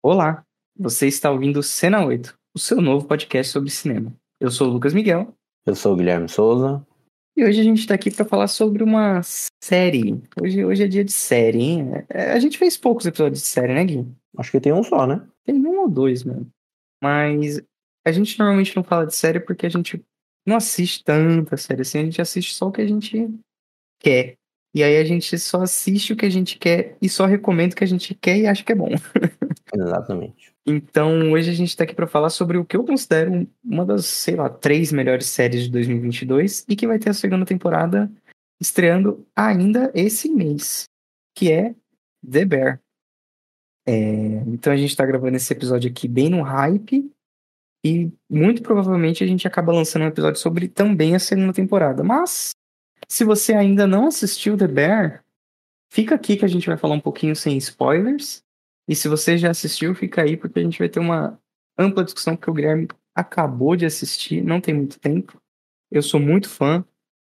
Olá, você está ouvindo Cena 8, o seu novo podcast sobre cinema. Eu sou o Lucas Miguel Eu sou o Guilherme Souza. e hoje a gente está aqui para falar sobre uma série. Hoje, hoje é dia de série, hein? É, a gente fez poucos episódios de série, né, Gui? Acho que tem um só, né? Tem um ou dois, mano. Mas a gente normalmente não fala de série porque a gente não assiste tanta série assim, a gente assiste só o que a gente quer. E aí a gente só assiste o que a gente quer e só recomenda o que a gente quer e acha que é bom. Exatamente. Então, hoje a gente tá aqui pra falar sobre o que eu considero uma das, sei lá, três melhores séries de 2022 e que vai ter a segunda temporada estreando ainda esse mês, que é The Bear. É, então a gente tá gravando esse episódio aqui bem no hype e muito provavelmente a gente acaba lançando um episódio sobre também a segunda temporada. Mas, se você ainda não assistiu The Bear, fica aqui que a gente vai falar um pouquinho sem spoilers. E se você já assistiu, fica aí, porque a gente vai ter uma ampla discussão, porque o Guilherme acabou de assistir, não tem muito tempo. Eu sou muito fã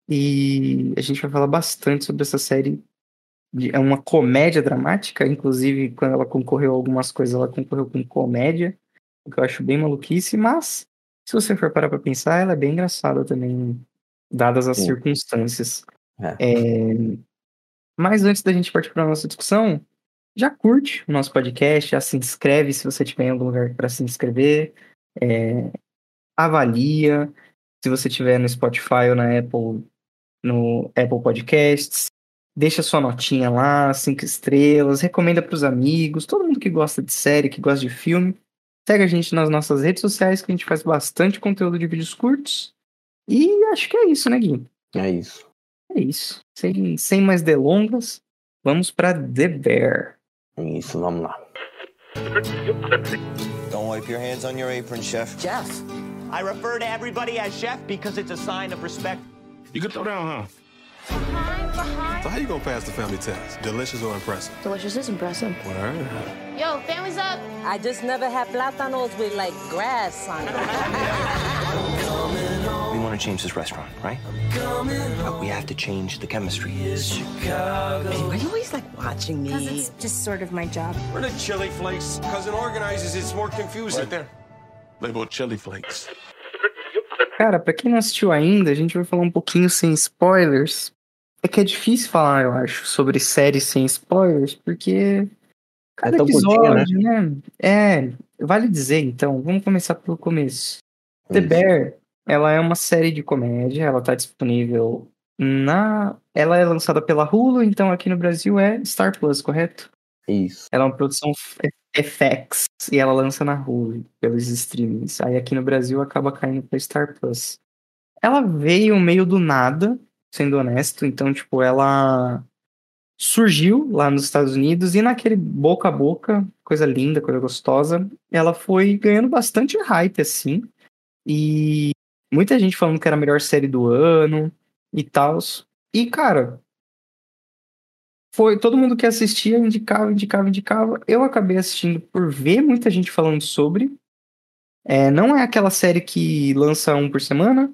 e a gente vai falar bastante sobre essa série. É uma comédia dramática, inclusive quando ela concorreu a algumas coisas, ela concorreu com comédia, o que eu acho bem maluquice, mas se você for parar pra pensar, ela é bem engraçada também, dadas as Sim. circunstâncias. É. É, Mas antes da gente partir para nossa discussão, já curte o nosso podcast, já se inscreve se você tiver em algum lugar para se inscrever, é, avalia, se você tiver no Spotify ou na Apple, no Apple Podcasts, deixa sua notinha lá, cinco estrelas, recomenda para os amigos, todo mundo que gosta de série, que gosta de filme, segue a gente nas nossas redes sociais que a gente faz bastante conteúdo de vídeos curtos. E acho que é isso, né, Gui? É isso. É isso. Sem, sem mais delongas, vamos para The Bear. É isso. Don't wipe your hands on your apron, chef. Jeff. I refer to everybody as chef because it's a sign of respect. You can throw down, huh? So how you gonna pass the family test? Delicious or impressive? Delicious is impressive. Word. Yo, family's up. I just never had plátanos with like grass on it. To change this restaurant, right? But we have to change the chemistry. Why you always like watching Because me? it's just sort of my job. Where the chili flakes? Cousin organizes, it's more confusing. Right there. Labeled chili flakes. Cara, pra quem não assistiu ainda, a gente vai falar um pouquinho sem spoilers. É que é difícil falar, eu acho, sobre séries sem spoilers, porque cada É tão curtinha, episódio, né? É, vale dizer, então, vamos começar pelo começo. The Isso. Bear, ela é uma série de comédia, ela tá disponível na... Ela é lançada pela Hulu, então aqui no Brasil é Star Plus, correto? Isso. Ela é uma produção FX e ela lança na Hulu pelos streamings. Aí aqui no Brasil acaba caindo pra Star Plus. Ela veio meio do nada, sendo honesto. Então, tipo, ela surgiu lá nos Estados Unidos e naquele boca a boca, coisa linda, coisa gostosa, ela foi ganhando bastante hype, assim. E muita gente falando que era a melhor série do ano e tal. E, cara, foi todo mundo que assistia indicava, indicava, indicava. Eu acabei assistindo por ver muita gente falando sobre. É, não é aquela série que lança um por semana.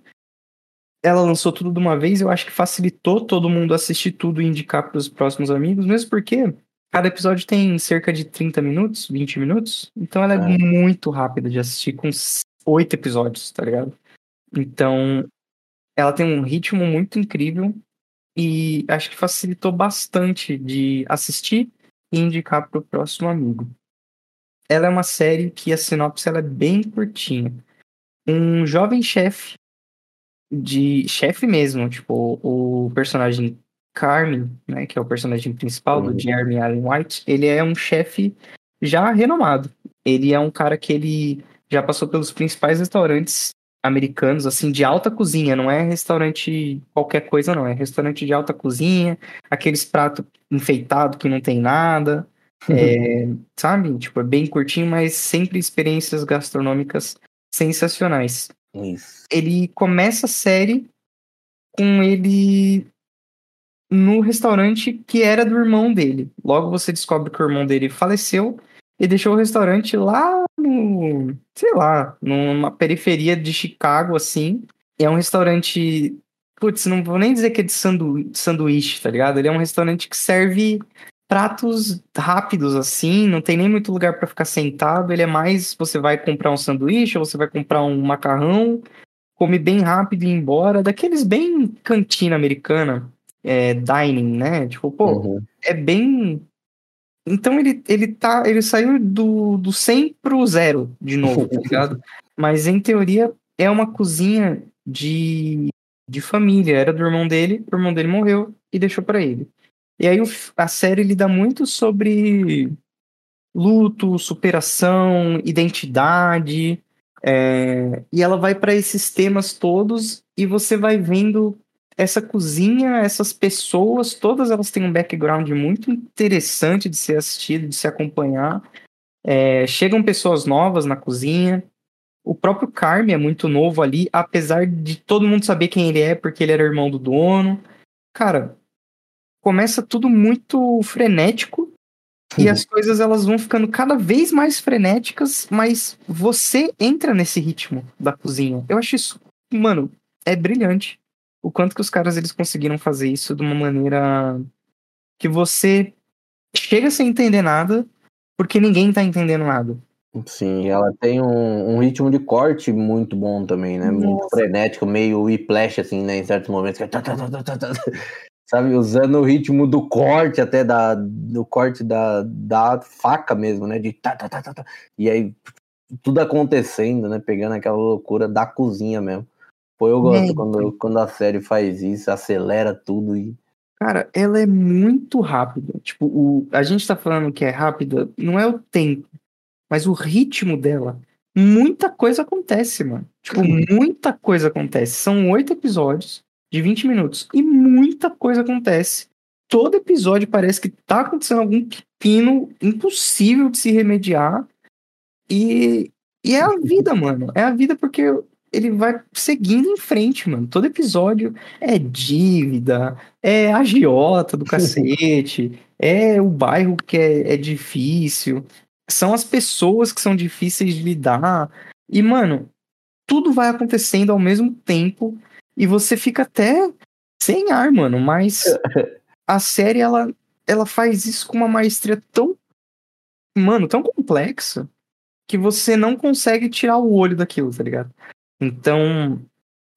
Ela lançou tudo de uma vez. Eu acho que facilitou todo mundo assistir tudo e indicar para os próximos amigos, mesmo porque cada episódio tem cerca de 30 minutos, 20 minutos. Então ela é, É. muito rápida de assistir, com oito episódios, tá ligado? Então ela tem um ritmo muito incrível e acho que facilitou bastante de assistir e indicar para o próximo amigo. Ela é uma série que a sinopse ela é bem curtinha. Um jovem chefe de chefe mesmo, tipo o personagem Carmen, né, que é o personagem principal do Uhum. Jeremy Allen White, ele é um chefe já renomado. Ele é um cara que ele já passou pelos principais restaurantes americanos, assim, de alta cozinha, não é restaurante qualquer coisa, não, é restaurante de alta cozinha, aqueles pratos enfeitados que não tem nada, é, sabe? Tipo, é bem curtinho, mas sempre experiências gastronômicas sensacionais. Isso. Ele começa a série com ele no restaurante que era do irmão dele. Logo você descobre que o irmão dele faleceu e deixou o restaurante lá no, sei lá, numa periferia de Chicago, assim. É um restaurante, putz, não vou nem dizer que é de sandu- sanduíche, tá ligado? Ele é um restaurante que serve pratos rápidos assim, não tem nem muito lugar pra ficar sentado. Ele é mais você vai comprar um sanduíche, ou você vai comprar um macarrão, come bem rápido e ir embora. Daqueles bem cantina americana, é, dining, né? Tipo, pô, Uhum. é bem. Então ele, ele tá. Ele saiu do, do 100 pro zero de novo, tá ligado? Mas em teoria é uma cozinha de, de família. Era do irmão dele, o irmão dele morreu e deixou pra ele. E aí a série lida muito sobre luto, superação, identidade. é, e ela vai pra esses temas todos e você vai vendo essa cozinha, essas pessoas, todas elas têm um background muito interessante de ser assistido, de se acompanhar. É, chegam pessoas novas na cozinha. O próprio Carme é muito novo ali, apesar de todo mundo saber quem ele é, porque ele era irmão do dono. Cara, começa tudo muito frenético e as coisas elas vão ficando cada vez mais frenéticas, mas você entra nesse ritmo da cozinha. Eu acho isso, mano, é brilhante. O quanto que os caras eles conseguiram fazer isso de uma maneira que você chega sem entender nada, porque ninguém tá entendendo nada. Sim, ela tem um, um ritmo de corte muito bom também, né? Muito Nossa. frenético, meio whiplash, assim, né? Em certos momentos. que é tá, tá, tá, Sabe, usando o ritmo do corte, até da, do corte da, da faca mesmo, né? De tá, tá, tá, tá, tá. E aí, tudo acontecendo, né? Pegando aquela loucura da cozinha mesmo. Pô, eu gosto É. quando, quando a série faz isso, acelera tudo e. Cara, ela é muito rápida. Tipo, o, a gente tá falando que é rápida, não é o tempo, mas o ritmo dela. Muita coisa acontece, mano. Tipo, muita coisa acontece. São oito episódios de 20 minutos e muita coisa acontece. Todo episódio parece que tá acontecendo algum pepino impossível de se remediar. E, e é a vida, mano. É a vida porque ele vai seguindo em frente, mano. Todo episódio é dívida, é agiota do cacete, é o bairro que é, é difícil, são as pessoas que são difíceis de lidar. E, mano, tudo vai acontecendo ao mesmo tempo e você fica até sem ar, mano. Mas a série, ela, ela faz isso com uma maestria tão, mano, tão complexa que você não consegue tirar o olho daquilo, tá ligado? Então,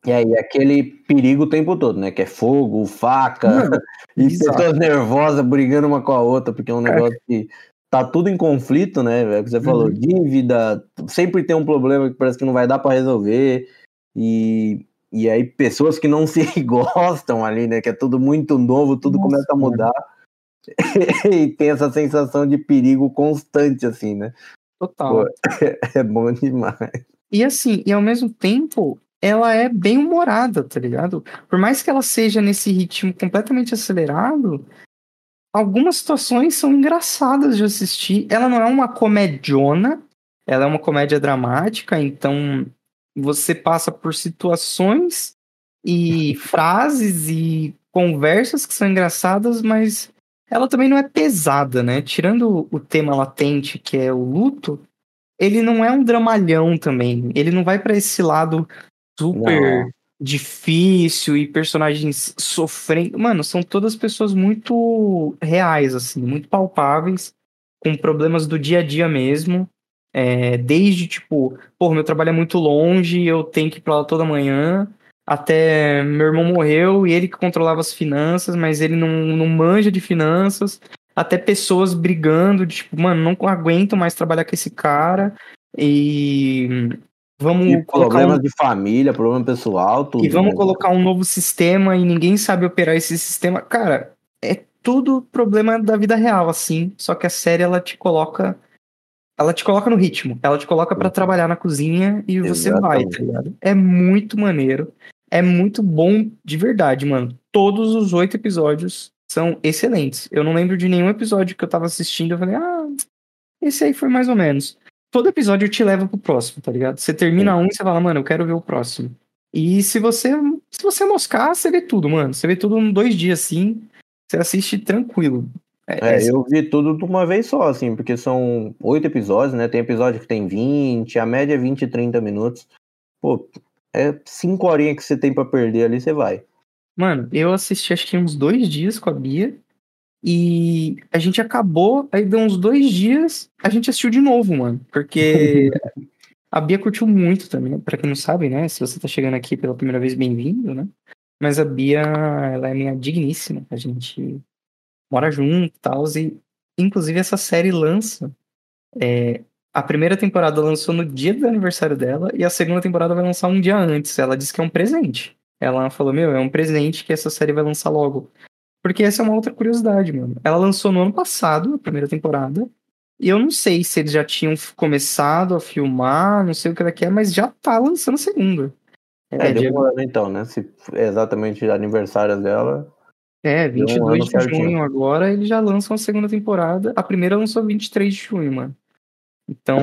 E aí, aquele perigo o tempo todo, né? Que é fogo, faca, e exato. pessoas nervosas brigando uma com a outra, porque é um negócio que tá tudo em conflito, né? É o que você falou, Uhum. dívida, sempre tem um problema que parece que não vai dar pra resolver, e, e aí pessoas que não se gostam ali, né? Que é tudo muito novo, tudo Nossa, começa a mudar. e tem essa sensação de perigo constante, assim, né? total. Pô. É bom demais. E assim, e ao mesmo tempo, ela é bem humorada, tá ligado? Por mais que ela seja nesse ritmo completamente acelerado, algumas situações são engraçadas de assistir. Ela não é uma comediona, ela é uma comédia dramática, então você passa por situações e frases e conversas que são engraçadas, mas ela também não é pesada, né? Tirando o tema latente, que é o luto, ele não é um dramalhão também. Ele não vai pra esse lado super Não. difícil e personagens sofrendo. Mano, são todas pessoas muito reais, assim, muito palpáveis, com problemas do dia a dia mesmo. É, desde, tipo, pô, meu trabalho é muito longe, eu tenho que ir pra lá toda manhã. Até meu irmão morreu e ele que controlava as finanças, mas ele não, não manja de finanças. Até pessoas brigando, de, tipo, mano, não aguento mais trabalhar com esse cara. E vamos E colocar um problemas de família, problema pessoal, tudo. e vamos né? colocar um novo sistema e ninguém sabe operar esse sistema. Cara, é tudo problema da vida real, assim. Só que a série, ela te coloca. Ela te coloca no ritmo. Ela te coloca pra trabalhar na cozinha e você vai, Exatamente. tá ligado? É muito maneiro. É muito bom de verdade, mano. Todos os oito episódios são excelentes. Eu não lembro de nenhum episódio que eu tava assistindo. Eu falei, ah, esse aí foi mais ou menos. Todo episódio te leva pro próximo, tá ligado? Você termina um e você fala, mano, eu quero ver o próximo. E se você se você moscar, você vê tudo, mano. Você vê tudo em dois dias assim. Você assiste tranquilo. É, É, é- eu vi tudo de uma vez só, assim, porque são oito episódios, né? Tem episódio que tem 20, a média é 20 e 30 minutos. Pô, é cinco horinhas que você tem pra perder ali, você vai. Mano, eu assisti acho que uns dois dias com a Bia. E a gente acabou, aí deu uns dois dias, a gente assistiu de novo, mano. Porque a Bia curtiu muito também. Pra quem não sabe, né? Se você tá chegando aqui pela primeira vez, bem-vindo, né? Mas a Bia, ela é minha digníssima. A gente mora junto e tal. E, inclusive, essa série lança. é, a primeira temporada lançou no dia do aniversário dela e a segunda temporada vai lançar um dia antes. Ela disse que é um presente. Ela falou: Meu, é um presente que essa série vai lançar logo. Porque essa é uma outra curiosidade, mano. Ela lançou no ano passado, a primeira temporada. E eu não sei se eles já tinham começado a filmar, não sei o que ela quer, mas já tá lançando a segunda. É, dia- demorando então, né? Se é exatamente aniversário dela. É, Deu um 22 ano de certinho. junho agora, eles já lançam a segunda temporada. A primeira lançou 23 de junho, mano. Então.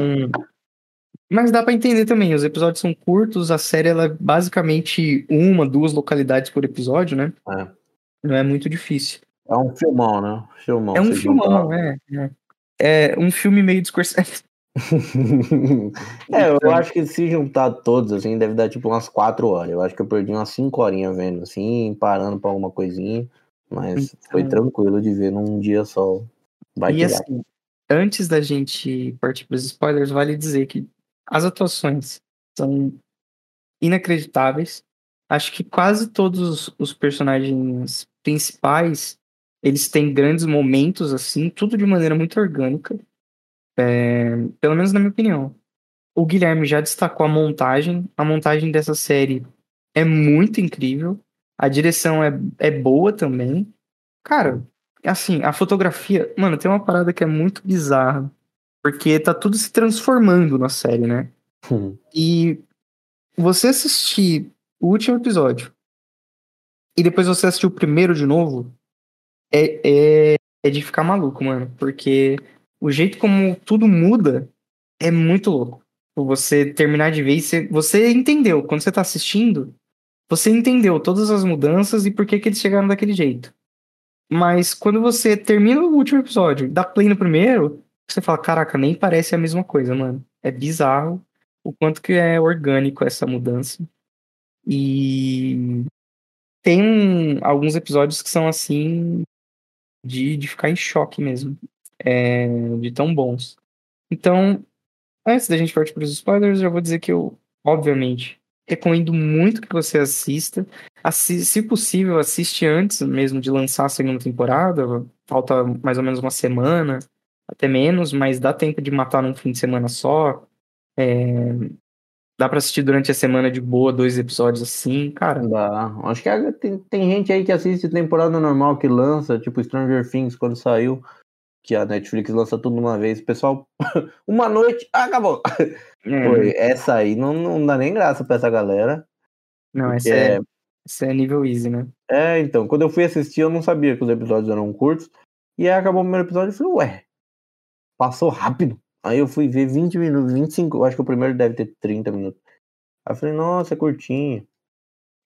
Mas dá pra entender também, os episódios são curtos, a série ela é basicamente uma, duas localidades por episódio, né? É. Não é muito difícil. É um filmão, né? Filmão. É um filmão, é, é. É um filme meio discursivo. é, eu acho que se juntar todos, assim, deve dar tipo umas 4 horas. Eu acho que eu perdi umas 5 horinhas vendo, assim, parando pra alguma coisinha. Mas foi Então- tranquilo de ver num dia só. Vai E assim, antes da gente partir para os spoilers, vale dizer que as atuações são inacreditáveis. Acho que quase todos os personagens principais eles têm grandes momentos assim, tudo de maneira muito orgânica. É, pelo menos na minha opinião. O Guilherme já destacou a montagem. A montagem dessa série é muito incrível. A direção é, é boa também. Cara, assim, a fotografia. Mano, tem uma parada que é muito bizarra. Porque tá tudo se transformando na série, né? E você assistir o último episódio e depois você assistir o primeiro de novo é, é, é de ficar maluco, mano. Porque o jeito como tudo muda é muito louco. Você terminar de ver você, você entendeu. Quando você tá assistindo, você entendeu todas as mudanças e por que, que eles chegaram daquele jeito. Mas quando você termina o último episódio, dá play no primeiro, você fala, caraca, nem parece a mesma coisa, mano. É bizarro o quanto que é orgânico essa mudança. E tem alguns episódios que são assim de, de ficar em choque mesmo. É, de tão bons. Então, antes da gente partir para os spoilers, eu vou dizer que eu, obviamente, recomendo muito que você assista. Assi se possível, assiste antes mesmo de lançar a segunda temporada. Falta mais ou menos uma semana, até menos, mas dá tempo de matar num fim de semana só. É, dá pra assistir durante a semana de boa, dois episódios assim, cara. Dá. Acho que a- tem, tem gente aí que assiste temporada normal que lança, tipo Stranger Things quando saiu, que a Netflix lança tudo uma vez. Pessoal, uma noite, ah, acabou. É, Foi, essa aí não, não dá nem graça pra essa galera. não, essa é, essa é nível easy, né? É, então, quando eu fui assistir, eu não sabia que os episódios eram curtos. E aí acabou o primeiro episódio e falei, ué, passou rápido. Aí eu fui ver 20 minutos, 25, eu acho que o primeiro deve ter 30 minutos. Aí eu falei, nossa, é curtinho.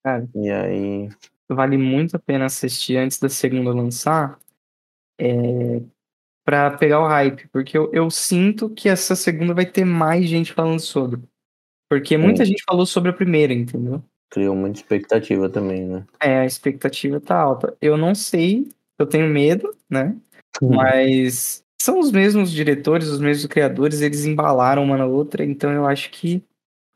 Cara. E aí. vale muito a pena assistir antes da segunda lançar é, para pegar o hype, porque eu, eu sinto que essa segunda vai ter mais gente falando sobre. Porque muita gente falou sobre a primeira, entendeu? Criou muita expectativa também, né? É, a expectativa tá alta. Eu não sei, eu tenho medo, né? Mas são os mesmos diretores, os mesmos criadores, eles embalaram uma na outra, então eu acho que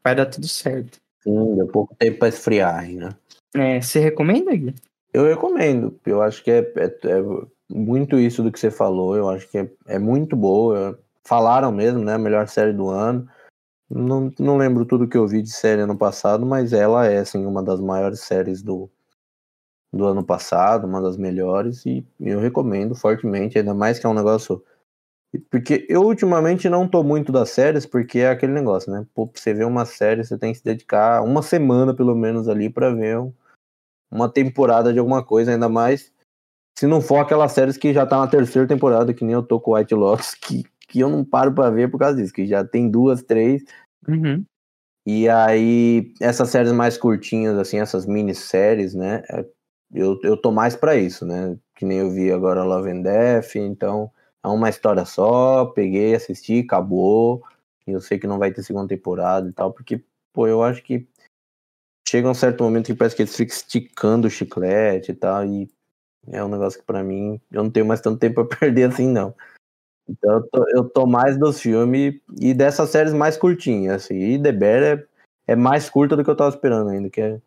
vai dar tudo certo. Sim, deu pouco tempo pra esfriar né? É, você recomenda, Gui? Eu recomendo. Eu acho que é, é- é muito isso do que você falou. Eu acho que é, é muito boa. Falaram mesmo, né? A melhor série do ano. Não, não lembro tudo que eu vi de série ano passado, mas ela é, assim, uma das maiores séries do, do ano passado, uma das melhores, e eu recomendo fortemente, ainda mais que é um negócio. Porque eu ultimamente não tô muito das séries, porque é aquele negócio, né? Pô, pra você ver uma série, você tem que se dedicar uma semana pelo menos ali pra ver um- uma temporada de alguma coisa, ainda mais se não for aquelas séries que já tá na terceira temporada, que nem eu tô com White Lotus, que, que eu não paro pra ver por causa disso, que já tem duas, três, Uhum. e aí, essas séries mais curtinhas, assim, essas minisséries, né? é- Eu, eu tô mais pra isso, né? Que nem eu vi agora Love and Death, então é uma história só, peguei, assisti, acabou. E eu sei que não vai ter segunda temporada e tal, porque, pô, eu acho que chega um certo momento que parece que eles ficam esticando o chiclete e tal, e É um negócio que pra mim, eu não tenho mais tanto tempo pra perder assim, não. Então eu tô, eu tô mais dos filmes e dessas séries mais curtinhas, assim. E The Bear é, é mais curta do que eu tava esperando ainda, que é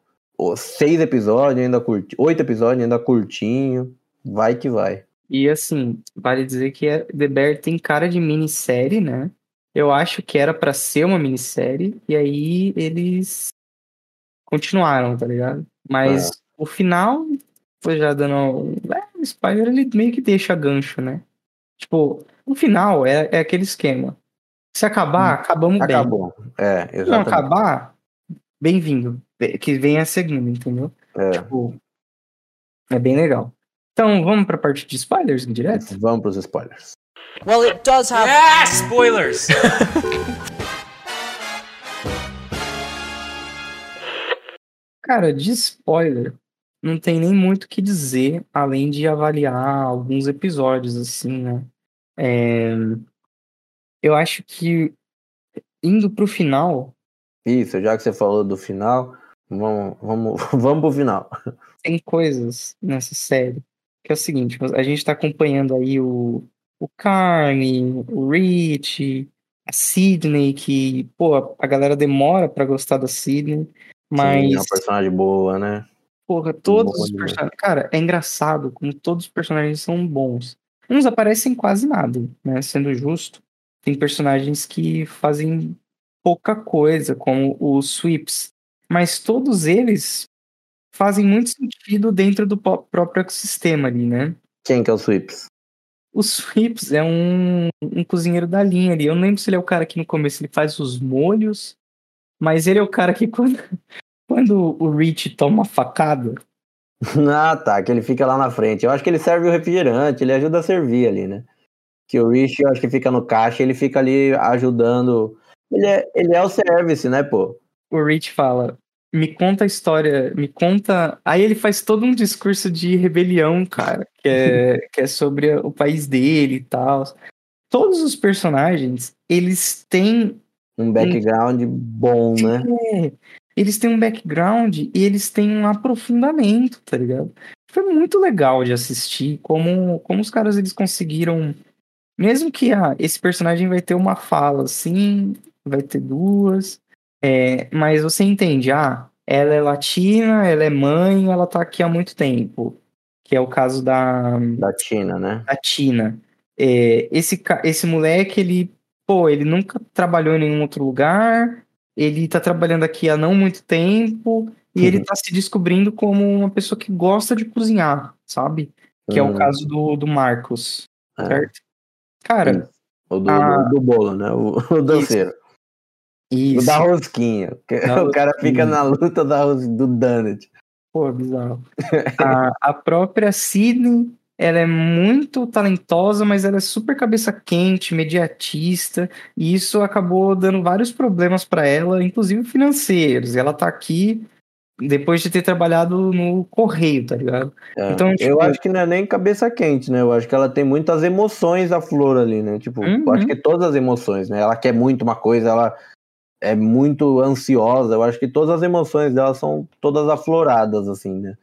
seis episódios, ainda curti, oito episódios, ainda curtinho. Vai que vai. E assim, vale dizer que é- The Bear tem cara de minissérie, né? Eu acho que era pra ser uma minissérie, e aí eles continuaram, tá ligado? Mas o final, foi já dando. É, o spoiler ele meio que deixa gancho, né? Tipo, o final é, é aquele esquema. Se acabar, acabamos bem. Acabou. É, Se não exatamente. acabar, bem-vindo. Que vem a segunda, entendeu? É. Tipo, é bem legal. Então, vamos pra parte de spoilers direto? Vamos pros spoilers. Well, it does have. Ah, spoilers! Cara, de spoiler, não tem nem muito o que dizer, além de avaliar alguns episódios, assim, né? É, Eu acho que, indo pro final, Isso, já que você falou do final, vamos, vamos, vamos pro final. tem coisas nessa série que é o seguinte, a gente tá acompanhando aí o, o Carne, o Rich, a Sidney, que, pô, a galera demora pra gostar da Sidney, mas... Sim, é uma personagem boa, né? Porra, todos os personagens. Cara, é engraçado como todos os personagens são bons. Uns aparecem quase nada, né? Sendo justo. Tem personagens que fazem pouca coisa, como os Sweeps. Mas todos eles fazem muito sentido dentro do próprio ecossistema ali, né? Quem que é o Sweeps? O Sweeps é um, um cozinheiro da linha ali. Eu não lembro se ele é o cara que no começo ele faz os molhos, mas ele é o cara que quando, quando o Rich toma facada, Ah, tá, que ele fica lá na frente. Eu acho que ele serve o refrigerante, ele ajuda a servir ali, né? Que o Rich, eu acho que fica no caixa, ele fica ali ajudando. Ele é, ele é o service, né, pô? o Rich fala: Me conta a história, me conta. Aí ele faz todo um discurso de rebelião, cara, que é, que é sobre o país dele e tal. Todos os personagens, eles têm. Um background bom, né? é, eles têm um background e eles têm um aprofundamento, tá ligado? Foi muito legal de assistir como, como os caras eles conseguiram. Mesmo que ah, esse personagem vai ter uma fala, assim, vai ter duas. É, mas você entende, ah, ela é latina, ela é mãe, ela tá aqui há muito tempo. Que é o caso da, Da Tina, né? da Tina. É, esse, esse moleque, ele, pô, ele nunca trabalhou em nenhum outro lugar, ele tá trabalhando aqui há não muito tempo, e ele Uhum. tá se descobrindo como uma pessoa que gosta de cozinhar, sabe? Que é o Uhum. caso do, do Marcos, É. certo? Cara, Isso. O do, do, do bolo, né? O, o danceiro. O isso. da rosquinha. Da o cara rosquinha. fica na luta da, ros- do donut. Pô, bizarro. a, a própria Sidney, ela é muito talentosa, mas ela é super cabeça quente, mediatista, e isso acabou dando vários problemas pra ela, inclusive financeiros. E ela tá aqui depois de ter trabalhado no correio, tá ligado? É. Então, eu tipo- acho que não é nem cabeça quente, né? Eu acho que ela tem muitas emoções a flor ali, né? Tipo, eu Uhum. acho que todas as emoções, né? Ela quer muito uma coisa, ela é muito ansiosa. Eu acho que todas as emoções dela são todas afloradas, assim, né?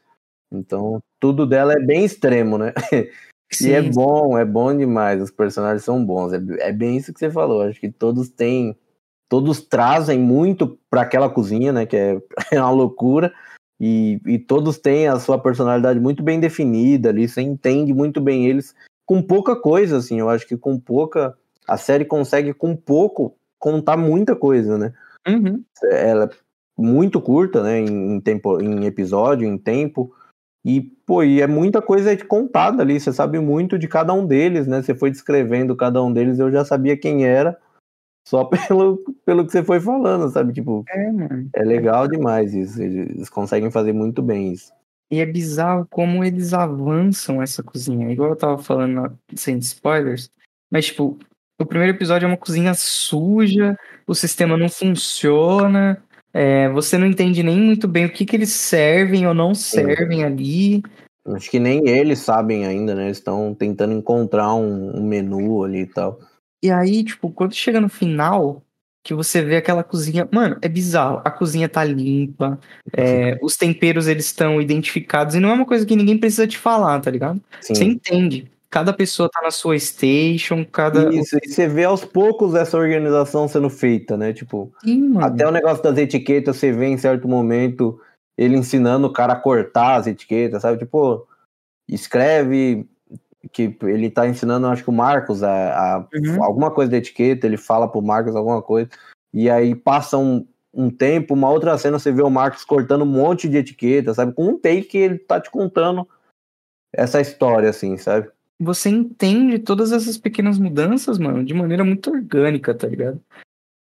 Então, tudo dela é bem extremo, né? E é Sim, bom, é bom demais. Os personagens são bons. É, é bem isso que você falou. Acho que todos têm. Todos trazem muito para aquela cozinha, né? Que é, é uma loucura. E, e todos têm a sua personalidade muito bem definida ali. Você entende muito bem eles com pouca coisa, assim. Eu acho que com pouca. A série consegue, com pouco, contar muita coisa, né? Uhum. ela é muito curta, né, em, em tempo, em episódio, em tempo, e pô, e é muita coisa contada ali, você sabe muito de cada um deles, né? Você foi descrevendo cada um deles, eu já sabia quem era, só pelo, pelo que você foi falando, sabe? Tipo, É, mano. é legal demais isso, eles conseguem fazer muito bem isso. E é bizarro como eles avançam essa cozinha. Igual eu tava falando sem spoilers. Mas, tipo, o primeiro episódio é uma cozinha suja, o sistema não funciona, é, você não entende nem muito bem o que, que eles servem ou não servem ali. Acho que nem eles sabem ainda, né? Eles estão tentando encontrar um, um menu ali e tal. E aí, tipo, quando chega no final, que você vê aquela cozinha. Mano, é bizarro. A cozinha tá limpa, é, os temperos eles estão identificados e não é uma coisa que ninguém precisa te falar, tá ligado? Sim. Você entende. Cada pessoa tá na sua station, cada. Isso, e você vê aos poucos essa organização sendo feita, né? Tipo, Sim, até o negócio das etiquetas, você vê em certo momento ele ensinando o cara a cortar as etiquetas, sabe? Tipo, escreve que ele tá ensinando, acho que o Marcos a, a- Uhum. alguma coisa de etiqueta, ele fala pro Marcos alguma coisa, e aí passa um, um tempo, uma outra cena, você vê o Marcos cortando um monte de etiqueta, sabe? Com um take ele tá te contando essa história, assim, sabe? Você entende todas essas pequenas mudanças, mano, de maneira muito orgânica, tá ligado?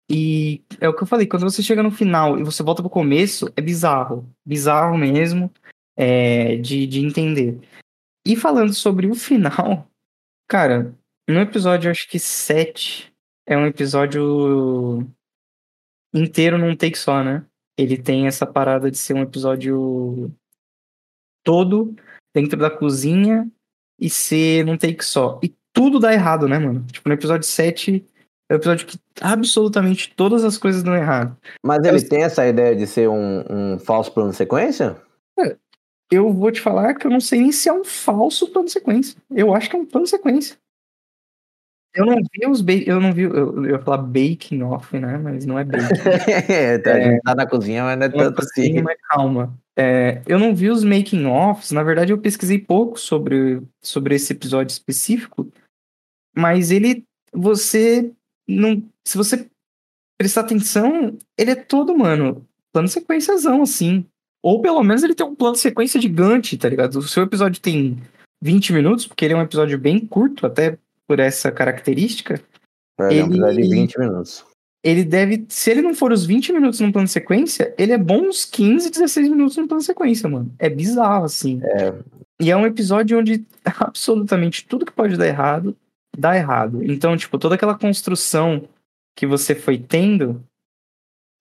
E é o que eu falei, quando você chega no final e você volta pro começo, é bizarro. Bizarro mesmo é, de, de entender. E falando sobre o final, cara, no episódio, acho que 7, é um episódio inteiro num take só, né? Ele tem essa parada de ser um episódio todo dentro da cozinha e ser num take só. E tudo dá errado, né, mano? Tipo, no episódio 7 é o episódio que absolutamente todas as coisas dão errado. Mas ele tem essa ideia de ser um, um falso plano de sequência? Eu vou te falar que eu não sei nem se é um falso plano de sequência. Eu acho que é um plano de sequência. Eu não vi os ba- eu não vi, eu, eu ia falar baking off, né? Mas não é baking. Tá, A gente tá na cozinha, mas não é Uma tanto assim. mas calma. É, eu não vi os making offs, na verdade eu pesquisei pouco sobre, sobre esse episódio específico, mas ele, você não, se você prestar atenção, ele é todo, mano, plano sequenciazão, assim. Ou pelo menos ele tem um plano sequência gigante, tá ligado? O seu episódio tem 20 minutos, porque ele é um episódio bem curto, até por essa característica. É, um episódio de ele- 20 minutos. Ele deve, se ele não for os 20 minutos no plano de sequência, ele é bom uns 15, 16 minutos no plano de sequência, mano. É bizarro, assim. É. E é um episódio onde absolutamente tudo que pode dar errado, dá errado. Então, tipo, toda aquela construção que você foi tendo,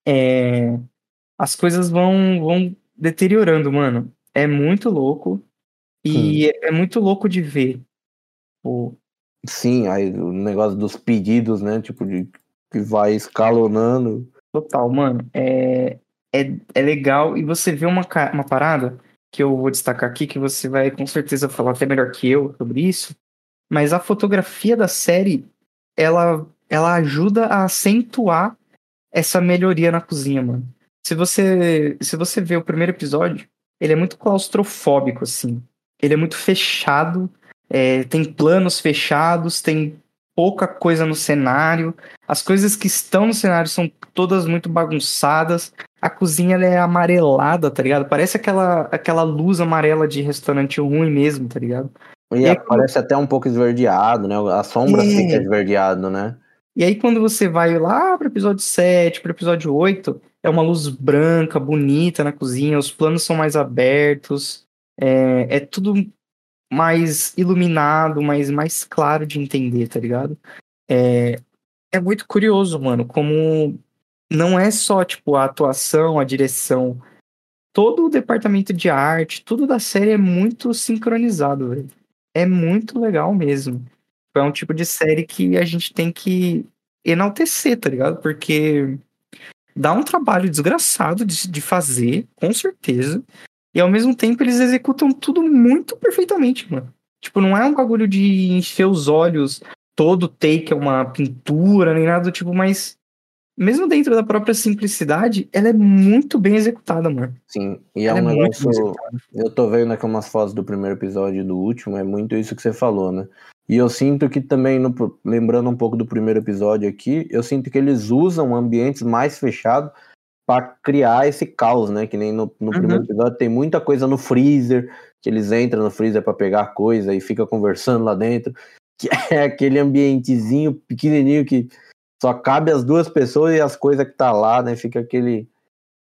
é... as coisas vão, vão deteriorando, mano. É muito louco. E é muito louco de ver. Pô, Sim, aí o negócio dos pedidos, né? Tipo, de que vai escalonando. Total, mano. É, é, é legal. E você vê uma, uma parada que eu vou destacar aqui, que você vai com certeza falar até melhor que eu sobre isso. Mas a fotografia da série, ela, ela ajuda a acentuar essa melhoria na cozinha, mano. Se você, se você vê o primeiro episódio, ele é muito claustrofóbico, assim. Ele é muito fechado, é, tem planos fechados, tem pouca coisa no cenário. As coisas que estão no cenário são todas muito bagunçadas. A cozinha é amarelada, tá ligado? Parece aquela, aquela luz amarela de restaurante ruim mesmo, tá ligado? E, E aí, parece até um pouco esverdeado, né? A sombra É. fica esverdeado, né? E aí, quando você vai lá pro episódio 7, pro episódio 8, é uma luz branca, bonita na cozinha, os planos são mais abertos, é, é tudo mais iluminado, mais, mais claro de entender, tá ligado? É, é muito curioso, mano, como não é só, tipo, a atuação, a direção, todo o departamento de arte, tudo da série é muito sincronizado, velho. É muito legal mesmo. É um tipo de série que a gente tem que enaltecer, tá ligado? Porque dá um trabalho desgraçado de, de fazer, com certeza. E ao mesmo tempo eles executam tudo muito perfeitamente, mano. Tipo, não é um bagulho de encher os olhos, todo take é uma pintura, nem nada do tipo, mas mesmo dentro da própria simplicidade, ela é muito bem executada, mano. Sim. E é Ela um é muito bem negócio. Eu tô vendo aqui umas fotos do primeiro episódio e do último, é muito isso que você falou, né? E eu sinto que também, no- lembrando um pouco do primeiro episódio aqui, eu sinto que eles usam ambientes mais fechados para criar esse caos, né? Que nem no, no Uhum. primeiro episódio tem muita coisa no freezer, que eles entram no freezer para pegar coisa e fica conversando lá dentro, que é aquele ambientezinho pequenininho que só cabe as duas pessoas e as coisas que tá lá, né? Fica aquele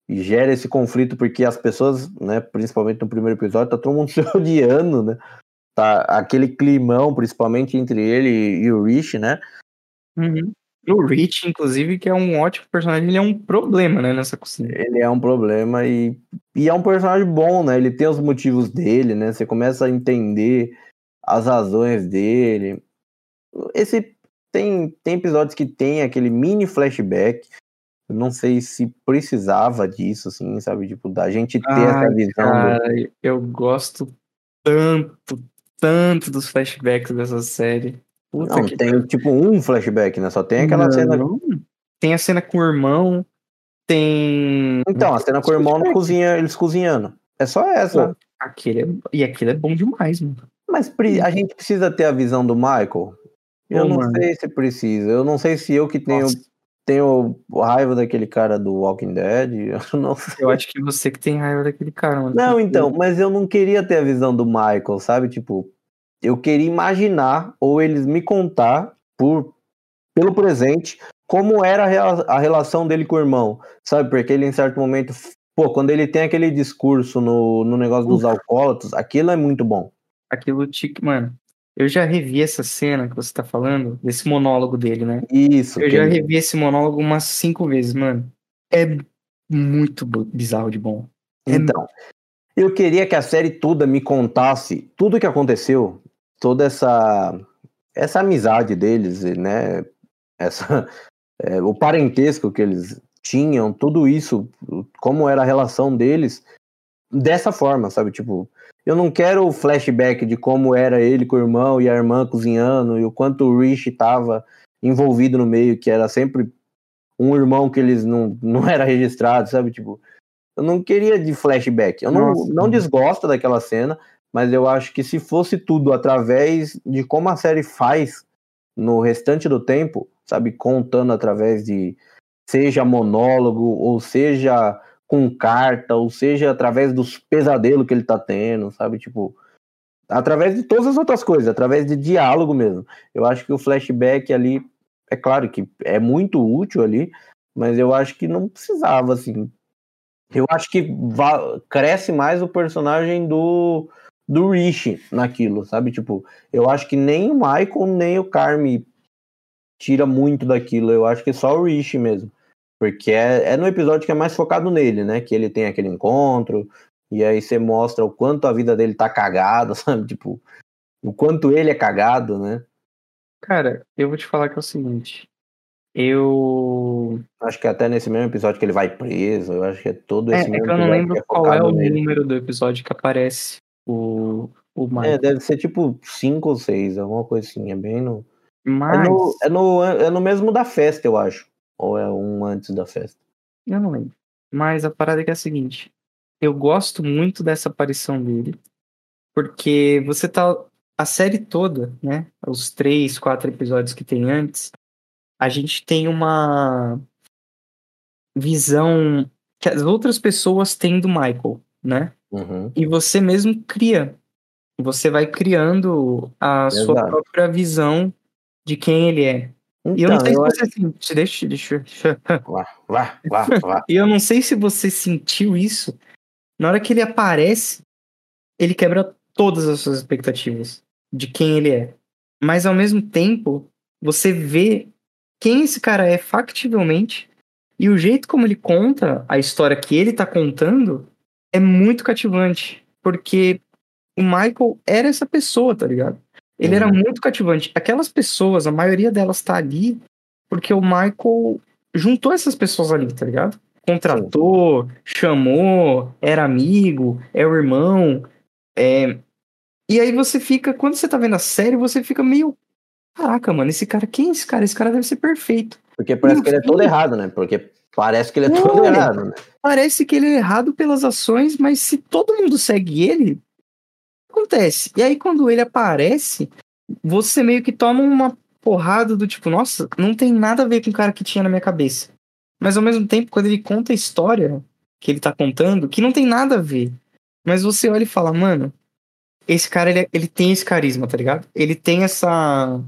e gera esse conflito porque as pessoas, né, principalmente no primeiro episódio, tá todo mundo se odiando, né? Tá aquele climão, principalmente entre ele e o Rich, né? Uhum. O Rich, inclusive, que é um ótimo personagem, ele é um problema, né, nessa cozinha. Ele é um problema e, e é um personagem bom, né? Ele tem os motivos dele, né? Você começa a entender as razões dele. Esse tem, tem episódios que tem aquele mini flashback. Eu não sei se precisava disso, assim, sabe? Tipo, da gente ter Ai, essa visão. do- Cara, eu gosto tanto, tanto dos flashbacks dessa série. Puta Não, que tem tipo um flashback, né? Só tem aquela cena. Não. Tem a cena com o irmão, tem. Então, a cena com o irmão no cozinha, eles cozinhando. É só essa. Pô, aquele é... E aquilo é bom demais, mano. Mas a gente precisa ter a visão do Michael. Eu Pô, não mano. sei se precisa. Eu não sei se eu que tenho, Nossa, tenho raiva daquele cara do Walking Dead. Eu não sei. eu acho que você que tem raiva daquele cara, mano. Não, então, mas eu não queria ter a visão do Michael, sabe? Tipo, eu queria imaginar ou eles me contar por pelo presente como era a, relação dele com o irmão, sabe? Porque ele em certo momento, pô, quando ele tem aquele discurso no, no negócio dos Ufa. alcoólatras, aquilo é muito bom. Aquilo tique, mano. Eu já revi essa cena que você tá falando, desse monólogo dele, né? Isso. Eu que já revi esse monólogo umas cinco vezes, mano. É muito bizarro de bom. É Então, eu queria que a série toda me contasse tudo o que aconteceu, toda essa essa amizade deles, né? Essa é, o parentesco que eles tinham, tudo isso, como era a relação deles dessa forma, sabe? Tipo, eu não quero o flashback de como era ele com o irmão e a irmã cozinhando e o quanto o Rich estava envolvido no meio, que era sempre um irmão que eles não, não era registrado, sabe? Tipo, eu não queria de flashback. Eu não, Nossa. não desgosto daquela cena, mas eu acho que se fosse tudo através de como a série faz no restante do tempo, sabe, contando através de seja monólogo ou seja com carta ou seja através dos pesadelos que ele tá tendo, sabe, tipo, através de todas as outras coisas, através de diálogo mesmo. Eu acho que o flashback ali é claro que é muito útil ali, mas eu acho que não precisava assim. Eu acho que cresce mais o personagem do do Rich naquilo, sabe? Tipo, eu acho que nem o Michael nem o Carme tira muito daquilo. Eu acho que só o Rich mesmo. Porque é, é no episódio que é mais focado nele, né? Que ele tem aquele encontro, e aí você mostra o quanto a vida dele tá cagada, sabe? Tipo, o quanto ele é cagado, né? Cara, eu vou te falar que é o seguinte. Eu. Acho que até nesse mesmo episódio que ele vai preso, eu acho que é todo É, esse é mesmo que eu não lembro é qual é o nele. número do episódio que aparece o, o É, Michael. deve ser tipo 5 ou 6, alguma coisa assim. É bem no. É Mas. no, é, no, é no mesmo da festa, eu acho. Ou é um antes da festa. Eu não lembro. Mas a parada é que é a seguinte. Eu gosto muito dessa aparição dele. Porque você tá. A série toda, né? Os três, quatro episódios que tem antes. A gente tem uma visão que as outras pessoas têm do Michael, né? Uhum. E você mesmo cria. Você vai criando a sua Exato. própria visão de quem ele é. Então, E eu não sei se acho- você assim, deixa, deixa, deixa, vá. E eu não sei se você sentiu isso. Na hora que ele aparece, ele quebra todas as suas expectativas de quem ele é. Mas ao mesmo tempo, você vê quem esse cara é factivelmente e o jeito como ele conta a história que ele tá contando é muito cativante. Porque o Michael era essa pessoa, tá ligado? Ele era Uhum. muito cativante. Aquelas pessoas, a maioria delas tá ali porque o Michael juntou essas pessoas ali, tá ligado? Contratou, chamou, era amigo, é o irmão. É... E aí você fica, quando você tá vendo a série, você fica meio. Caraca, mano, esse cara, quem é esse cara? Esse cara deve ser perfeito. Porque parece No que ele é todo errado, né? Porque parece que ele é todo Olha. errado, né? Parece que ele é errado pelas ações, mas se todo mundo segue ele, acontece. E aí quando ele aparece, você meio que toma uma porrada do tipo, nossa, não tem nada a ver com o cara que tinha na minha cabeça. Mas ao mesmo tempo, quando ele conta a história que ele tá contando, que não tem nada a ver. Mas você olha e fala, mano, esse cara, ele, é- ele tem esse carisma, tá ligado? Ele tem essa.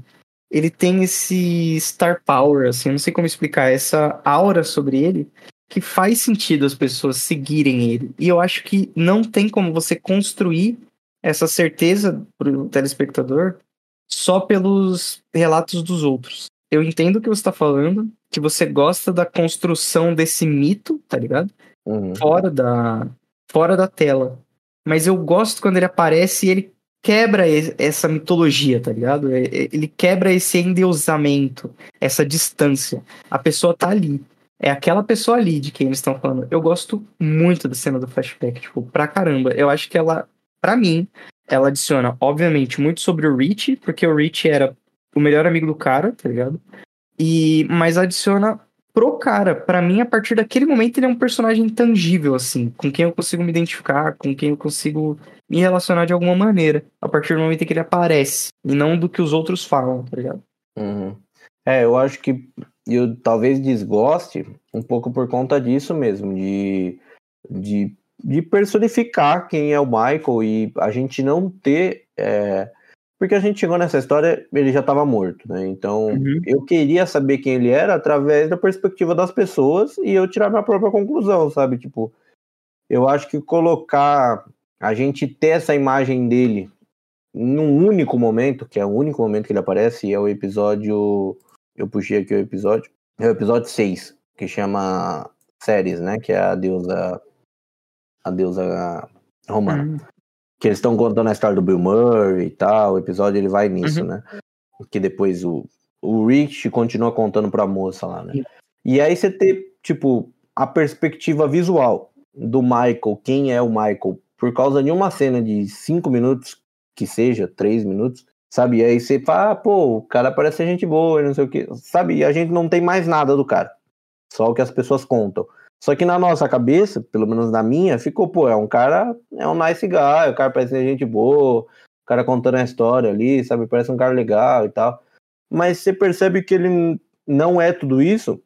Ele tem esse star power, assim, não sei como explicar, essa aura sobre ele que faz sentido as pessoas seguirem ele. E eu acho que não tem como você construir essa certeza pro telespectador só pelos relatos dos outros. Eu entendo o que você tá falando, que você gosta da construção desse mito, tá ligado? Uhum. Fora da fora da tela. Mas eu gosto quando ele aparece e ele quebra essa mitologia, tá ligado? Ele quebra esse endeusamento, essa distância. A pessoa tá ali. É aquela pessoa ali de quem eles estão falando. Eu gosto muito da cena do flashback, tipo, pra caramba. Eu acho que ela, pra mim, ela adiciona, obviamente, muito sobre o Rich, porque o Rich era o melhor amigo do cara, tá ligado? E, mas adiciona pro cara. Pra mim, a partir daquele momento, ele é um personagem tangível, assim, com quem eu consigo me identificar, com quem eu consigo me relacionar de alguma maneira. A partir do momento em que ele aparece, e não do que os outros falam, tá ligado? Uhum. É, eu acho que eu talvez desgoste um pouco por conta disso mesmo, de, de, de personificar quem é o Michael e a gente não ter. é, porque a gente chegou nessa história, ele já estava morto, né? Então Uhum. eu queria saber quem ele era através da perspectiva das pessoas e eu tirar minha própria conclusão, sabe? Tipo, eu acho que colocar a gente ter essa imagem dele num único momento, que é o único momento que ele aparece, é o episódio. Eu puxei aqui o episódio. É o episódio 6, que chama Séries, né? Que é a deusa. A deusa romana. Uhum. Que eles estão contando a história do Bill Murray e tal. O episódio ele vai nisso, Uhum. né? Que depois o, o Rich continua contando pra moça lá, né? E aí você ter, tipo, a perspectiva visual do Michael, quem é o Michael, por causa de uma cena de cinco minutos, que seja, três minutos, sabe? E aí você fala, ah, pô, o cara parece ser gente boa e não sei o que, sabe? E a gente não tem mais nada do cara, só o que as pessoas contam. Só que na nossa cabeça, pelo menos na minha, ficou, pô, é um cara, é um nice guy, o cara parece gente boa, o cara contando a história ali, sabe? Parece um cara legal e tal. Mas você percebe que ele não é tudo isso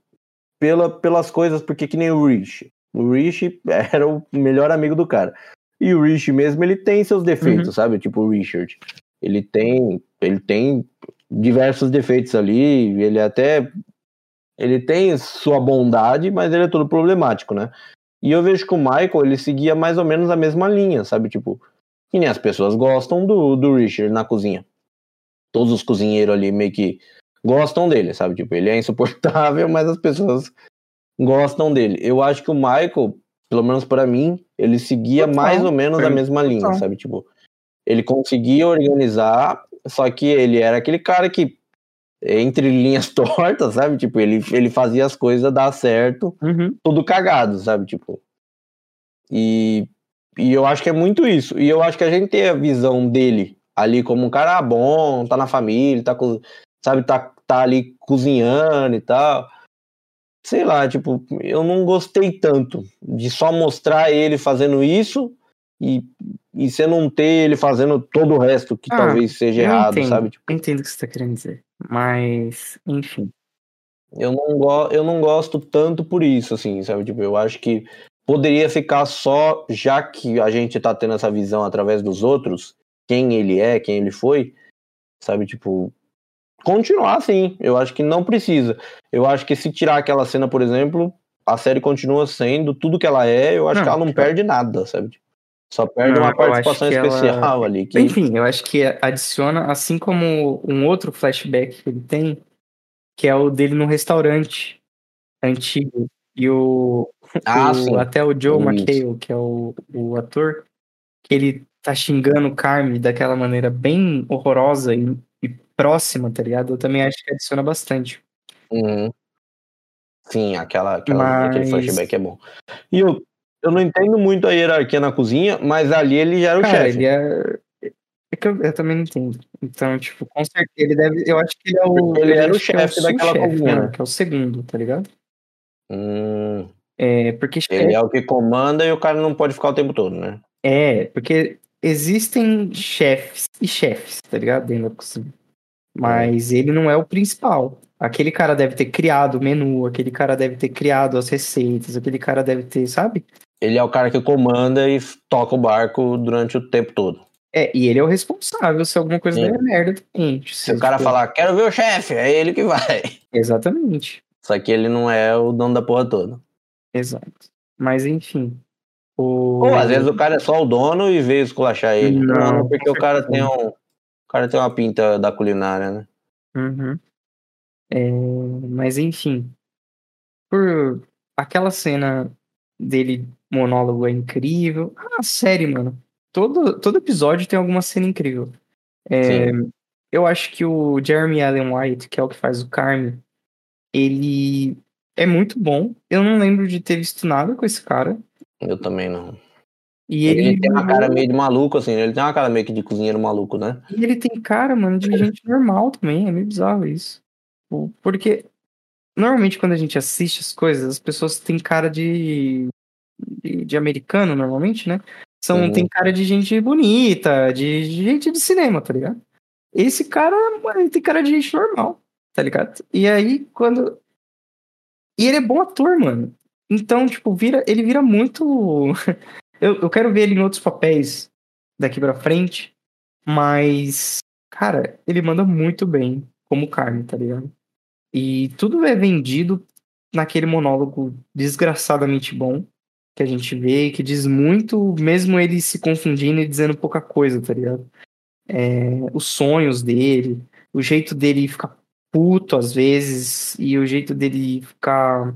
pela, pelas coisas, porque que nem o Rich. O Rich era o melhor amigo do cara. E o Rich mesmo, ele tem seus defeitos, sabe? Tipo o Richard. Ele tem, ele tem diversos defeitos ali, ele até ele tem sua bondade, mas ele é todo problemático, né? E eu vejo que o Michael, ele seguia mais ou menos a mesma linha, sabe? Tipo, que nem as pessoas gostam do, do Richard na cozinha. Todos os cozinheiros ali meio que gostam dele, sabe? Tipo, ele é insuportável, mas as pessoas gostam dele. Eu acho que o Michael, pelo menos para mim, ele seguia Total. mais ou menos a mesma linha, total. sabe? Tipo, ele conseguia organizar, só que ele era aquele cara que entre linhas tortas, sabe? Tipo, ele, ele fazia as coisas dar certo, Uhum. tudo cagado, sabe? Tipo. E, e eu acho que é muito isso. E eu acho que a gente tem a visão dele ali como um cara bom, tá na família, tá com, sabe, tá, tá ali cozinhando e tal. Sei lá, tipo, eu não gostei tanto de só mostrar ele fazendo isso e, e você não ter ele fazendo todo o resto que Ah, talvez seja errado, entendo. sabe? Tipo, entendo o que você tá querendo dizer. Mas, enfim. eu não, go eu não gosto tanto por isso, assim, sabe? Tipo, eu acho que poderia ficar só, já que a gente tá tendo essa visão através dos outros, quem ele é, quem ele foi, sabe? Tipo, continuar assim. Eu acho que não precisa. Eu acho que se tirar aquela cena, por exemplo, a série continua sendo tudo que ela é, eu acho Não, que ela não tipo- perde nada, sabe? Só perde Não, uma participação que ela- especial ali. Que... Enfim, eu acho que adiciona, assim como um outro flashback que ele tem, que é o dele no restaurante antigo. E o, Ah, o- até o Joe. McHale, que é o, o ator, que ele tá xingando o Carme daquela maneira bem horrorosa e, e próxima, tá ligado? Eu também acho que adiciona bastante. Uhum. Sim, aquela, aquela, aquele Mas- flashback é bom. E eu, eu não entendo muito a hierarquia na cozinha, mas ali ele já era o Cara, chefe. ele é. É que eu, eu também não entendo. Então, tipo, com certeza, ele deve. Eu acho que ele é o. Ele era o é chefe daquela sous-chefe, cozinha, né? Que é o segundo, tá ligado? Hum, É, porque chefe- ele é o que comanda e o cara não pode ficar o tempo todo, né? É, porque existem chefes e chefes, tá ligado? Dentro da cozinha. Mas ele não é o principal. Aquele cara deve ter criado o menu, aquele cara deve ter criado as receitas, aquele cara deve ter, sabe? Ele é o cara que comanda e toca o barco durante o tempo todo. É, e ele é o responsável se alguma coisa Sim. der merda também. Se o cara falar, quero ver o chefe, é ele que vai. Exatamente. Só que ele não é o dono da porra toda. Exato. Mas enfim. O... Ou às vezes o cara é só o dono e veio esculachar ele. Não, Não, porque o cara tem um. O cara tem uma pinta da culinária, né? Uhum. É, mas enfim. Por aquela cena dele monólogo é incrível. A série, mano. todo, todo episódio tem alguma cena incrível. É, eu acho que o Jeremy Allen White, que é o que faz o Carmen, ele é muito bom. Eu não lembro de ter visto nada com esse cara. Eu também não. E Ele, ele, tem uma cara meio de maluco, assim. Ele tem uma cara meio que de cozinheiro maluco, né? E ele tem cara, mano, de gente normal também. É meio bizarro isso. Tipo, Porque normalmente quando a gente assiste as coisas, as pessoas têm cara de, de, de americano, normalmente, né? São, Uhum. Tem cara de gente bonita, de, de gente de cinema, tá ligado? Esse cara, tem cara de gente normal, tá ligado? E aí, quando. E ele é bom ator, mano. Então, tipo, vira, ele vira muito. eu, eu quero ver ele em outros papéis daqui pra frente, mas, cara, ele manda muito bem como carne, tá ligado? E tudo é vendido naquele monólogo desgraçadamente bom que a gente vê, que diz muito, mesmo ele se confundindo e dizendo pouca coisa, tá ligado? É, os sonhos dele, o jeito dele ficar puto às vezes, e o jeito dele ficar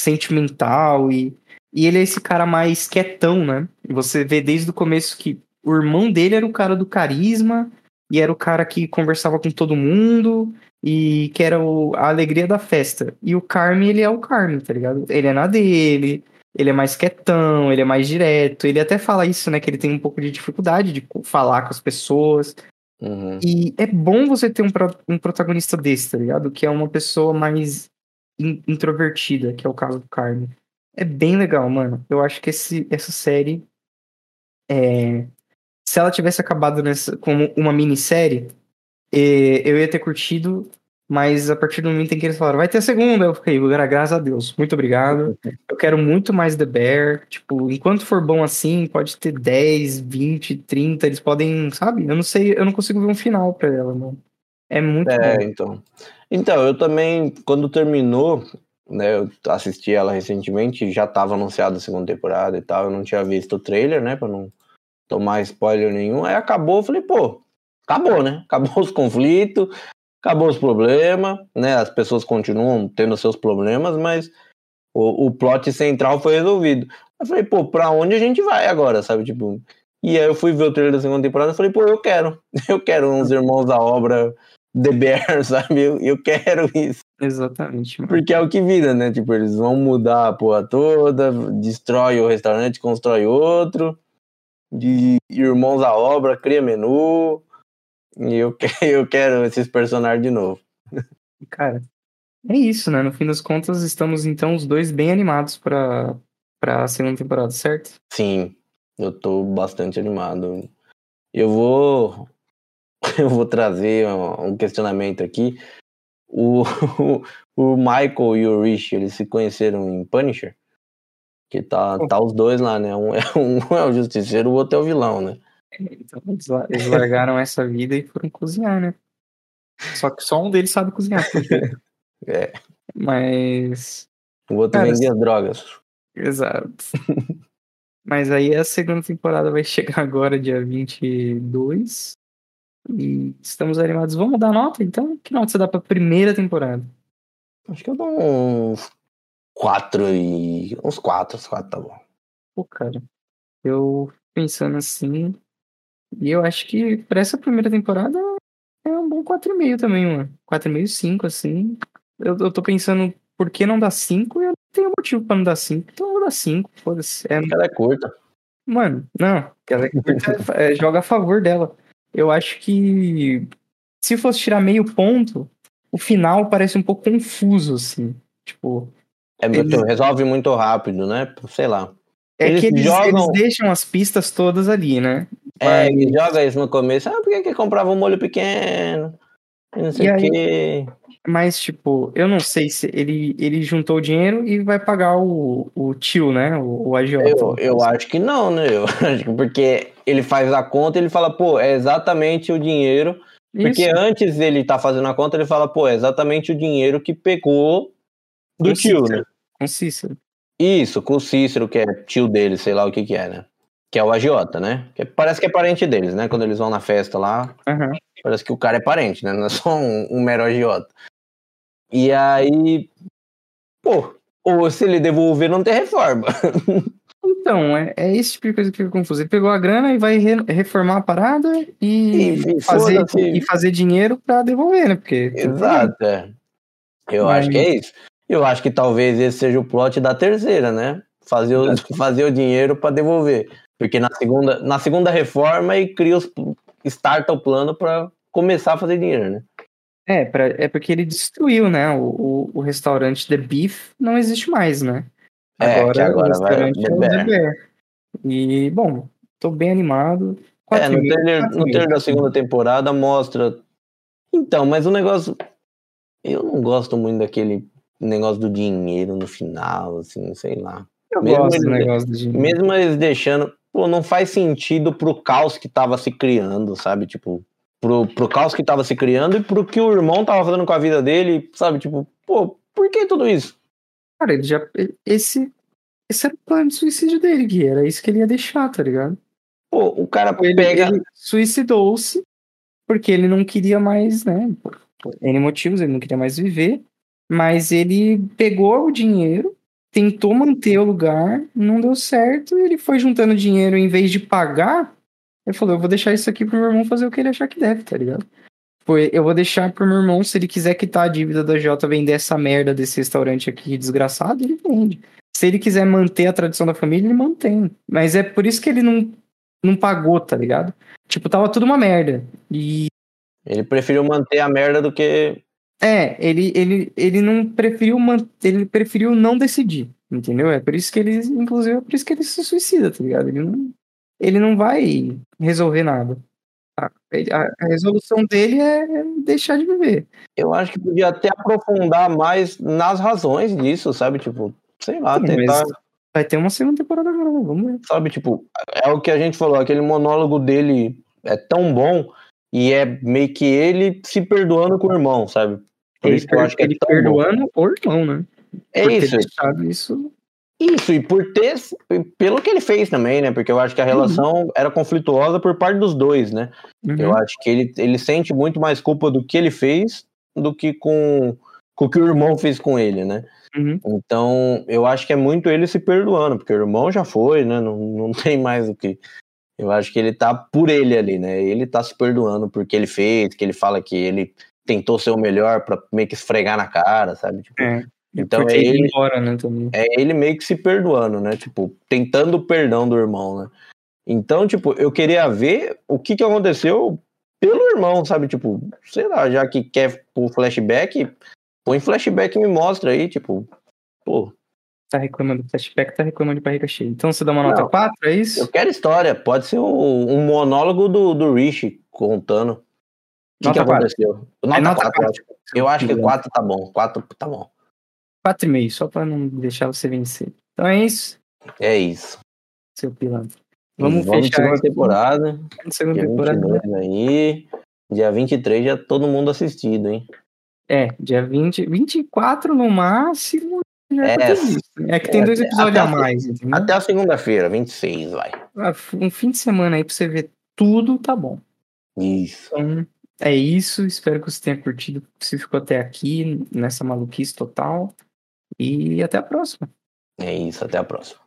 sentimental, e, e ele é esse cara mais quietão, né? Você vê desde o começo que o irmão dele era o cara do carisma, e era o cara que conversava com todo mundo, e que era o- a alegria da festa. E o Carmen, ele é o Carmen, tá ligado? Ele é na dele, ele é mais quietão, ele é mais direto. Ele até fala isso, né? Que ele tem um pouco de dificuldade de falar com as pessoas. Uhum. E é bom você ter um, um protagonista desse, tá ligado? Que é uma pessoa mais in- introvertida, que é o caso do Carmen. É bem legal, mano. Eu acho que esse, essa série. é, se ela tivesse acabado nessa, como uma minissérie, eh, eu ia ter curtido, mas a partir do momento em que eles falaram, vai ter a segunda, eu fiquei, "Gra- graças a Deus, muito obrigado. Eu quero muito mais The Bear. Tipo, enquanto for bom assim, pode ter 10, 20, 30, eles podem, sabe? Eu não sei, eu não consigo ver um final pra ela, mano. É muito É, bom. então. Então, eu também, quando terminou, né, eu assisti ela recentemente, já estava anunciada a segunda temporada e tal, eu não tinha visto o trailer, né, pra não tomar spoiler nenhum, aí acabou, eu falei, pô, acabou, né, acabou os conflitos, acabou os problemas, né, as pessoas continuam tendo seus problemas, mas o, o plot central foi resolvido. Eu falei, pô, pra onde a gente vai agora, sabe, tipo... E aí eu fui ver o trailer da segunda temporada e falei, pô, eu quero, eu quero uns irmãos da obra The Bear, sabe? Eu, eu quero isso. Exatamente, mano. Porque é o que vira, né? Tipo, eles vão mudar a porra toda, destrói o restaurante, constrói outro, de irmãos à obra, cria menu. E eu, eu quero esses personagens de novo. Cara, é isso, né? No fim das contas, estamos então os dois bem animados pra, pra segunda temporada, certo? Sim, eu tô bastante animado. Eu vou. Eu vou trazer um questionamento aqui. O, o Michael e o Rich, eles se conheceram em Punisher? Que tá, tá os dois lá, né? Um é, um é o justiceiro, o outro é o vilão, né? Então, eles, la- eles largaram essa vida e foram cozinhar, né? Só que só um deles sabe cozinhar. por quê? É. Mas. O outro Cara, vendia as drogas. Exato. Mas aí a segunda temporada vai chegar agora, dia 22. E estamos animados. Vamos dar nota, então? Que nota você dá pra primeira temporada? Acho que eu dou uns quatro e. Uns quatro, uns quatro tá bom. Pô, cara. Eu pensando assim. E eu acho que pra essa primeira temporada é um bom 4,5 também, mano. 4,5, 5, assim. Eu, eu tô pensando por que não dá 5 e eu não tenho motivo pra não dar 5. Então eu vou dar 5, foda-se. É, Ela é curta. Mano, não. Ela é, joga a favor dela. Eu acho que se fosse tirar meio ponto, o final parece um pouco confuso, assim. Tipo, É muito, Eles- resolve muito rápido, né? Sei lá. é Eles que eles, jogam- eles deixam as pistas todas ali, né? É, Mas- ele joga isso no começo. Ah, por que, que comprava um molho pequeno? E não sei o quê. Mas, tipo, eu não sei se ele, ele juntou o dinheiro e vai pagar o, o tio, né? O, o agiota. Eu, eu acho que não, né? Eu acho que porque ele faz a conta e ele fala, pô, é exatamente o dinheiro. Porque Isso. antes ele tá fazendo a conta, ele fala, pô, é exatamente o dinheiro que pegou do Com tio, Cícero. né? Com Cícero. Isso, com o Cícero, que é tio dele, sei lá o que que é, né? Que é o agiota, né? Que parece que é parente deles, né? Quando eles vão na festa lá, Aham. Parece que o cara é parente, né? Não é só um, um mero agiota. E aí, pô, ou se ele devolver, não tem reforma. Então, é, é esse tipo de coisa que fica confuso. Ele pegou a grana e vai re- reformar a parada e, E- fazer, e fazer dinheiro pra devolver, né? Porque. Exato, é. Eu Mas- acho que é isso. Eu acho que talvez esse seja o plot da terceira, né? Fazer o, fazer o dinheiro para devolver. Porque na segunda, na segunda reforma e cria os, starta o plano para começar a fazer dinheiro, né? É, pra, é porque ele destruiu, né? O, o, o restaurante The Beef não existe mais, né? É, que agora o vai restaurante The é o Bear. The Bear. E, bom, tô bem animado. É, Quatro no e meio, trailer, no trailer da segunda temporada mostra. Então, mas o negócio. Eu não gosto muito daquele negócio do dinheiro no final, assim, sei lá. Eu mesmo gosto do negócio do dinheiro. Mesmo eles deixando. Pô, não faz sentido pro caos que tava se criando, sabe? Tipo, pro, pro caos que tava se criando e pro que o irmão tava fazendo com a vida dele, sabe? Tipo, pô, por que tudo isso? Cara, ele já. Esse, esse era o plano de suicídio dele, Gui. Era isso que ele ia deixar, tá ligado? Pô, o cara Ele, pega. ele suicidou-se porque ele não queria mais, né? Por, por N motivos, ele não queria mais viver. Mas ele pegou o dinheiro, tentou manter o lugar, não deu certo, e ele foi juntando dinheiro em vez de pagar. Ele falou: Eu vou deixar isso aqui pro meu irmão fazer o que ele achar que deve, tá ligado? Foi, eu vou deixar pro meu irmão, se ele quiser quitar a dívida da Jota, vender essa merda desse restaurante aqui desgraçado, ele vende. Se ele quiser manter a tradição da família, ele mantém. Mas é por isso que ele não, não pagou, tá ligado? Tipo, tava tudo uma merda. E Ele preferiu manter a merda do que. É, ele, ele, ele não preferiu man- ele preferiu não decidir, entendeu? É por isso que ele, inclusive, é por isso que ele se suicida, tá ligado? Ele não, ele não vai resolver nada. A, ele- a- a resolução dele é deixar de viver. Eu acho que podia até aprofundar mais nas razões disso, sabe? Tipo, sei lá, Sim, tentar. vai ter uma segunda temporada agora, vamos ver. Sabe, tipo, é o que a gente falou, aquele monólogo dele é tão bom e é meio que ele se perdoando com o irmão, sabe? Por Ele, isso que eu acho que é ele bom. perdoando o irmão, né? É Por isso, isso. isso, e por ter, pelo que ele fez também, né? Porque eu acho que a relação era conflituosa por parte dos dois, né? Uhum. Eu acho que ele, ele sente muito mais culpa do que ele fez do que com, com o que o irmão fez com ele, né? Uhum. Então, eu acho que é muito ele se perdoando, porque o irmão já foi, né? Não, não tem mais o que. Eu acho que ele tá por ele ali, né? Ele tá se perdoando por que ele fez, que ele fala que ele tentou ser o melhor pra meio que esfregar na cara, sabe? Tipo, É. Então Porque é ele embora, né, é ele meio que se perdoando, né? Tipo, tentando o perdão do irmão, né? Então, tipo, eu queria ver o que que aconteceu pelo irmão, sabe? Tipo, sei lá, já que quer o flashback, põe flashback e me mostra aí, tipo, pô, Tá reclamando do flashback, tá reclamando de barriga cheia. Então você dá uma nota Não. 4, é isso? eu quero história, pode ser um, um monólogo do, do Rich contando. O que, que aconteceu? Nota, É nota 4, quatro. Eu acho que 4 tá bom, 4 tá bom. 4,5, só pra não deixar você vencer. Então é isso, É isso. seu pilantra. Vamos, Vamos fechar segunda temporada. Segunda Dia temporada. 22 aí. Dia 23 já todo mundo assistido, hein? É, dia 20, 24 no máximo. É, é, é que tem é, dois episódios a a- mais, entendeu? Até a segunda-feira, 26, vai. Ah, Um fim de semana aí pra você ver tudo, tá bom. Isso. Então, é isso. Espero que você tenha curtido. Se ficou até aqui, nessa maluquice total. E até a próxima. É isso, até a próxima.